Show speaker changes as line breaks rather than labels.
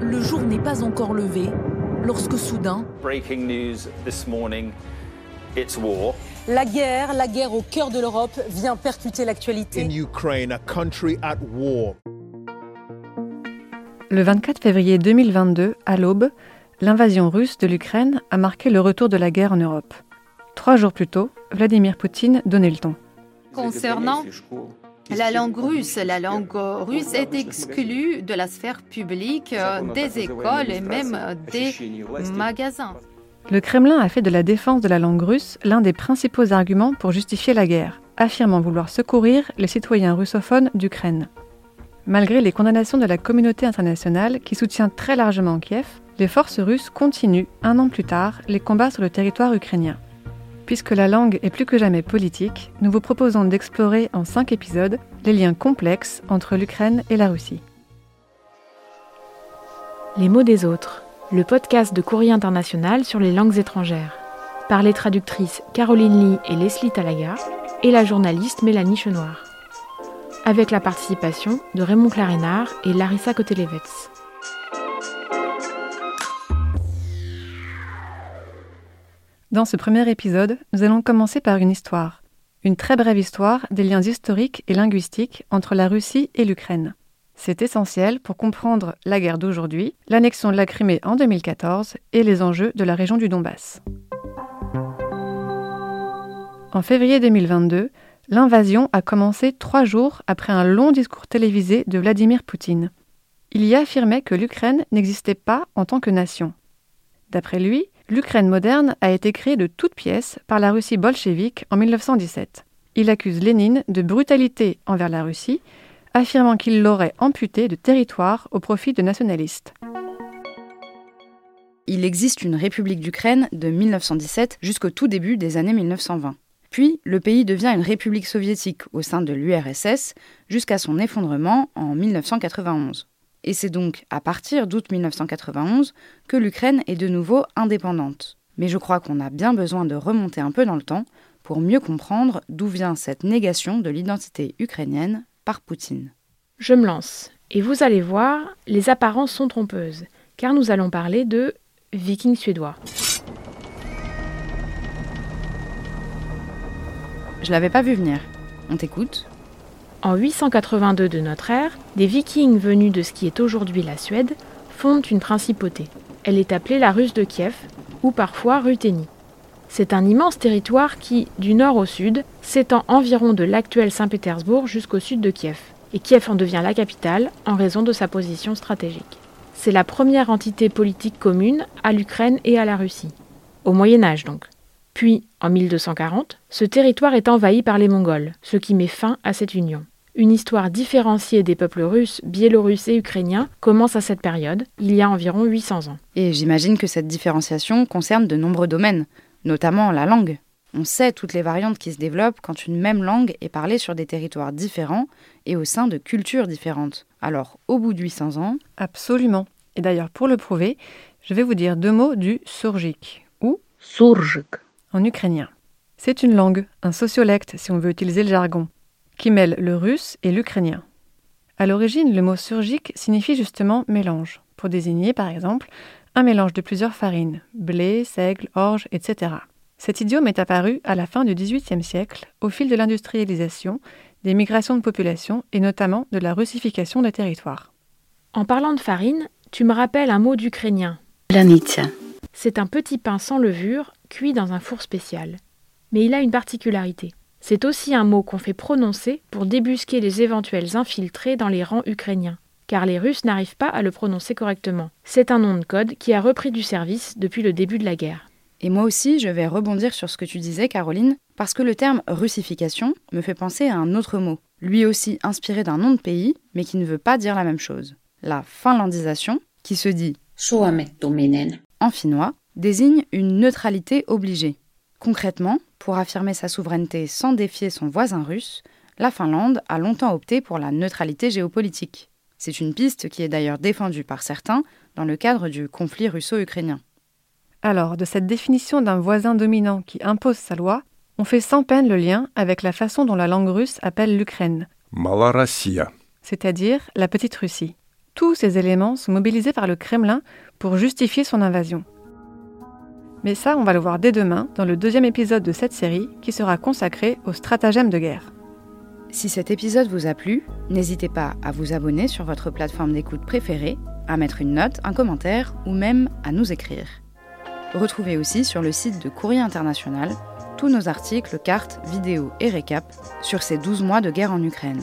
Le jour n'est pas encore levé lorsque soudain,
Breaking news this morning it's war.
La guerre, la guerre au cœur de l'Europe vient percuter l'actualité.
in Ukraine, a country at war.
Le 24 février 2022, à l'aube, l'invasion russe de l'Ukraine a marqué le retour de la guerre en Europe. Trois jours plus tôt, Vladimir Poutine donnait le ton.
Concernant la langue russe, la langue russe est exclue de la sphère publique, des écoles et même des magasins.
Le Kremlin a fait de la défense de la langue russe l'un des principaux arguments pour justifier la guerre, affirmant vouloir secourir les citoyens russophones d'Ukraine. Malgré les condamnations de la communauté internationale qui soutient très largement Kiev, les forces russes continuent, un an plus tard, les combats sur le territoire ukrainien. Puisque la langue est plus que jamais politique, nous vous proposons d'explorer en cinq épisodes les liens complexes entre l'Ukraine et la Russie.
Les mots des autres, le podcast de Courrier International sur les langues étrangères, par les traductrices Caroline Lee et Leslie Talaga, et la journaliste Mélanie Chenoir. Avec la participation de Raymond Clarénard et Larissa Kotelevets.
Dans ce premier épisode, nous allons commencer par une histoire. Une très brève histoire des liens historiques et linguistiques entre la Russie et l'Ukraine. C'est essentiel pour comprendre la guerre d'aujourd'hui, l'annexion de la Crimée en 2014 et les enjeux de la région du Donbass. En février 2022, l'invasion a commencé trois jours après un long discours télévisé de Vladimir Poutine. Il y affirmait que l'Ukraine n'existait pas en tant que nation. D'après lui, l'Ukraine moderne a été créée de toutes pièces par la Russie bolchevique en 1917. Il accuse Lénine de brutalité envers la Russie, affirmant qu'il l'aurait amputée de territoire au profit de nationalistes.
Il existe une République d'Ukraine de 1917 jusqu'au tout début des années 1920. Puis, le pays devient une République soviétique au sein de l'URSS jusqu'à son effondrement en 1991. Et c'est donc à partir d'août 1991 que l'Ukraine est de nouveau indépendante. Mais je crois qu'on a bien besoin de remonter un peu dans le temps pour mieux comprendre d'où vient cette négation de l'identité ukrainienne par Poutine.
Je me lance. Et vous allez voir, les apparences sont trompeuses, car nous allons parler de vikings suédois.
Je l'avais pas vu venir. On t'écoute
En 882 de notre ère, des vikings venus de ce qui est aujourd'hui la Suède fondent une principauté. Elle est appelée la Russe de Kiev, ou parfois Ruthénie. C'est un immense territoire qui, du nord au sud, s'étend environ de l'actuel Saint-Pétersbourg jusqu'au sud de Kiev. Et Kiev en devient la capitale en raison de sa position stratégique. C'est la première entité politique commune à l'Ukraine et à la Russie. Au Moyen Âge donc. Puis, en 1240, ce territoire est envahi par les Mongols, ce qui met fin à cette union. Une histoire différenciée des peuples russes, biélorusses et ukrainiens commence à cette période, il y a environ 800 ans.
Et j'imagine que cette différenciation concerne de nombreux domaines, notamment la langue. On sait toutes les variantes qui se développent quand une même langue est parlée sur des territoires différents et au sein de cultures différentes. Alors, au bout de 800 ans...
Absolument. Et d'ailleurs, pour le prouver, je vais vous dire deux mots du surgic ou
surgic
en ukrainien. C'est une langue, un sociolecte si on veut utiliser le jargon qui mêle le russe et l'ukrainien. À l'origine, le mot surgique signifie justement mélange, pour désigner par exemple un mélange de plusieurs farines, blé, seigle, orge, etc. Cet idiome est apparu à la fin du XVIIIe siècle, au fil de l'industrialisation, des migrations de population et notamment de la russification des territoires.
En parlant de farine, tu me rappelles un mot d'ukrainien.
Planitsa.
C'est un petit pain sans levure, cuit dans un four spécial. Mais il a une particularité. C'est aussi un mot qu'on fait prononcer pour débusquer les éventuels infiltrés dans les rangs ukrainiens, car les Russes n'arrivent pas à le prononcer correctement. C'est un nom de code qui a repris du service depuis le début de la guerre.
et moi aussi je vais rebondir sur ce que tu disais Caroline, parce que le terme russification me fait penser à un autre mot, lui aussi inspiré d'un nom de pays, mais qui ne veut pas dire la même chose. La finlandisation, qui se dit en finnois, désigne une neutralité obligée. Concrètement, pour affirmer sa souveraineté sans défier son voisin russe, la Finlande a longtemps opté pour la neutralité géopolitique. C'est une piste qui est d'ailleurs défendue par certains dans le cadre du conflit russo-ukrainien.
Alors, de cette définition d'un voisin dominant qui impose sa loi, on fait sans peine le lien avec la façon dont la langue russe appelle l'Ukraine.
Malarassia.
C'est-à-dire la petite Russie. Tous ces éléments sont mobilisés par le Kremlin pour justifier son invasion. Mais ça, on va le voir dès demain dans le deuxième épisode de cette série qui sera consacré au stratagème de guerre.
Si cet épisode vous a plu, n'hésitez pas à vous abonner sur votre plateforme d'écoute préférée, à mettre une note, un commentaire ou même à nous écrire. Retrouvez aussi sur le site de Courrier International tous nos articles, cartes, vidéos et récaps sur ces 12 mois de guerre en Ukraine.